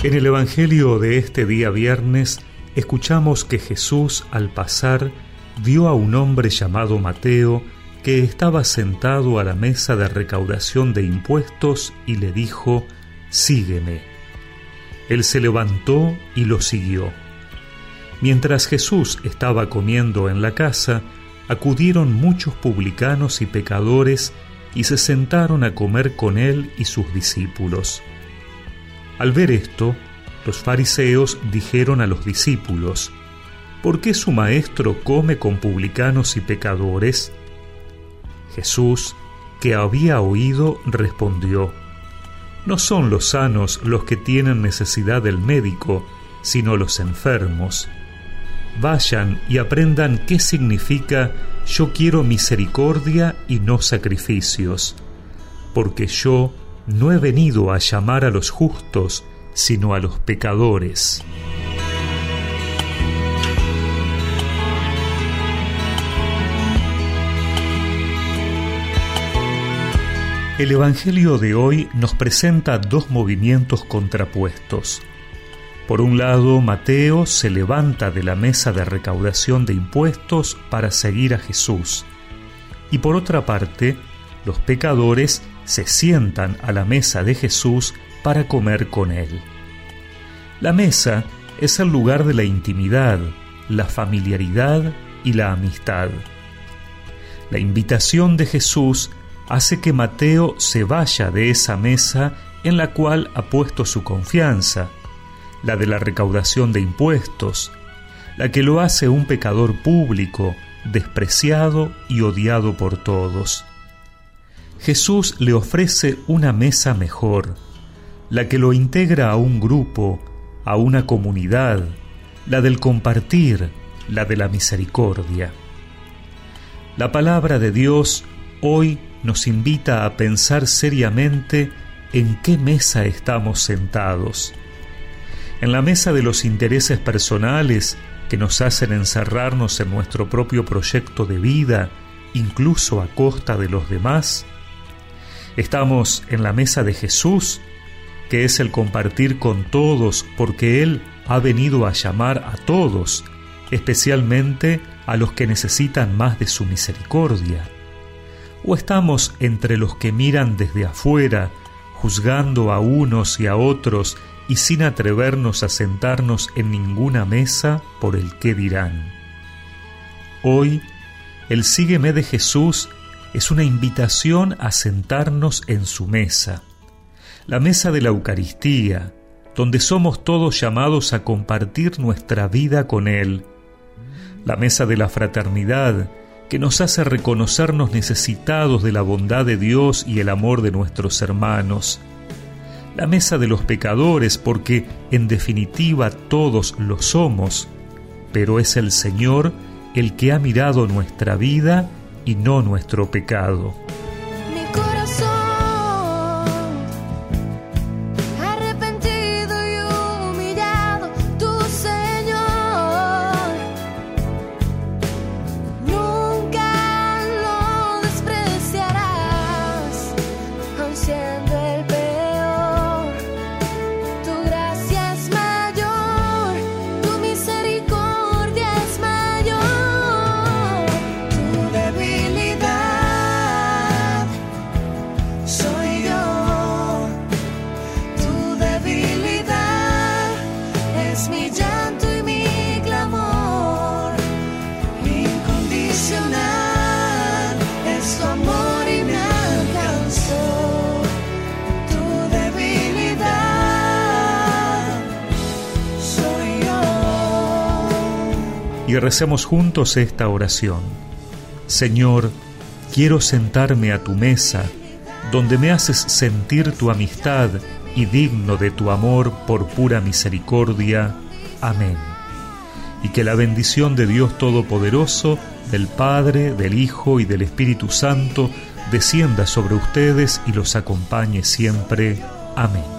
En el Evangelio de este día viernes escuchamos que Jesús al pasar vio a un hombre llamado Mateo que estaba sentado a la mesa de recaudación de impuestos y le dijo, Sígueme. Él se levantó y lo siguió. Mientras Jesús estaba comiendo en la casa, acudieron muchos publicanos y pecadores y se sentaron a comer con él y sus discípulos. Al ver esto, los fariseos dijeron a los discípulos, ¿por qué su maestro come con publicanos y pecadores? Jesús, que había oído, respondió, No son los sanos los que tienen necesidad del médico, sino los enfermos. Vayan y aprendan qué significa yo quiero misericordia y no sacrificios, porque yo no he venido a llamar a los justos, sino a los pecadores. El Evangelio de hoy nos presenta dos movimientos contrapuestos. Por un lado, Mateo se levanta de la mesa de recaudación de impuestos para seguir a Jesús. Y por otra parte, los pecadores se sientan a la mesa de Jesús para comer con él. La mesa es el lugar de la intimidad, la familiaridad y la amistad. La invitación de Jesús hace que Mateo se vaya de esa mesa en la cual ha puesto su confianza, la de la recaudación de impuestos, la que lo hace un pecador público, despreciado y odiado por todos. Jesús le ofrece una mesa mejor, la que lo integra a un grupo, a una comunidad, la del compartir, la de la misericordia. La palabra de Dios hoy nos invita a pensar seriamente en qué mesa estamos sentados. En la mesa de los intereses personales que nos hacen encerrarnos en nuestro propio proyecto de vida, incluso a costa de los demás. Estamos en la mesa de Jesús, que es el compartir con todos porque Él ha venido a llamar a todos, especialmente a los que necesitan más de su misericordia o estamos entre los que miran desde afuera, juzgando a unos y a otros y sin atrevernos a sentarnos en ninguna mesa por el qué dirán. Hoy, el sígueme de Jesús es una invitación a sentarnos en su mesa, la mesa de la Eucaristía, donde somos todos llamados a compartir nuestra vida con Él, la mesa de la fraternidad, que nos hace reconocernos necesitados de la bondad de Dios y el amor de nuestros hermanos. La mesa de los pecadores, porque en definitiva todos lo somos, pero es el Señor el que ha mirado nuestra vida y no nuestro pecado. Y recemos juntos esta oración. Señor, quiero sentarme a tu mesa, donde me haces sentir tu amistad y digno de tu amor por pura misericordia. Amén. Y que la bendición de Dios Todopoderoso, del Padre, del Hijo y del Espíritu Santo, descienda sobre ustedes y los acompañe siempre. Amén.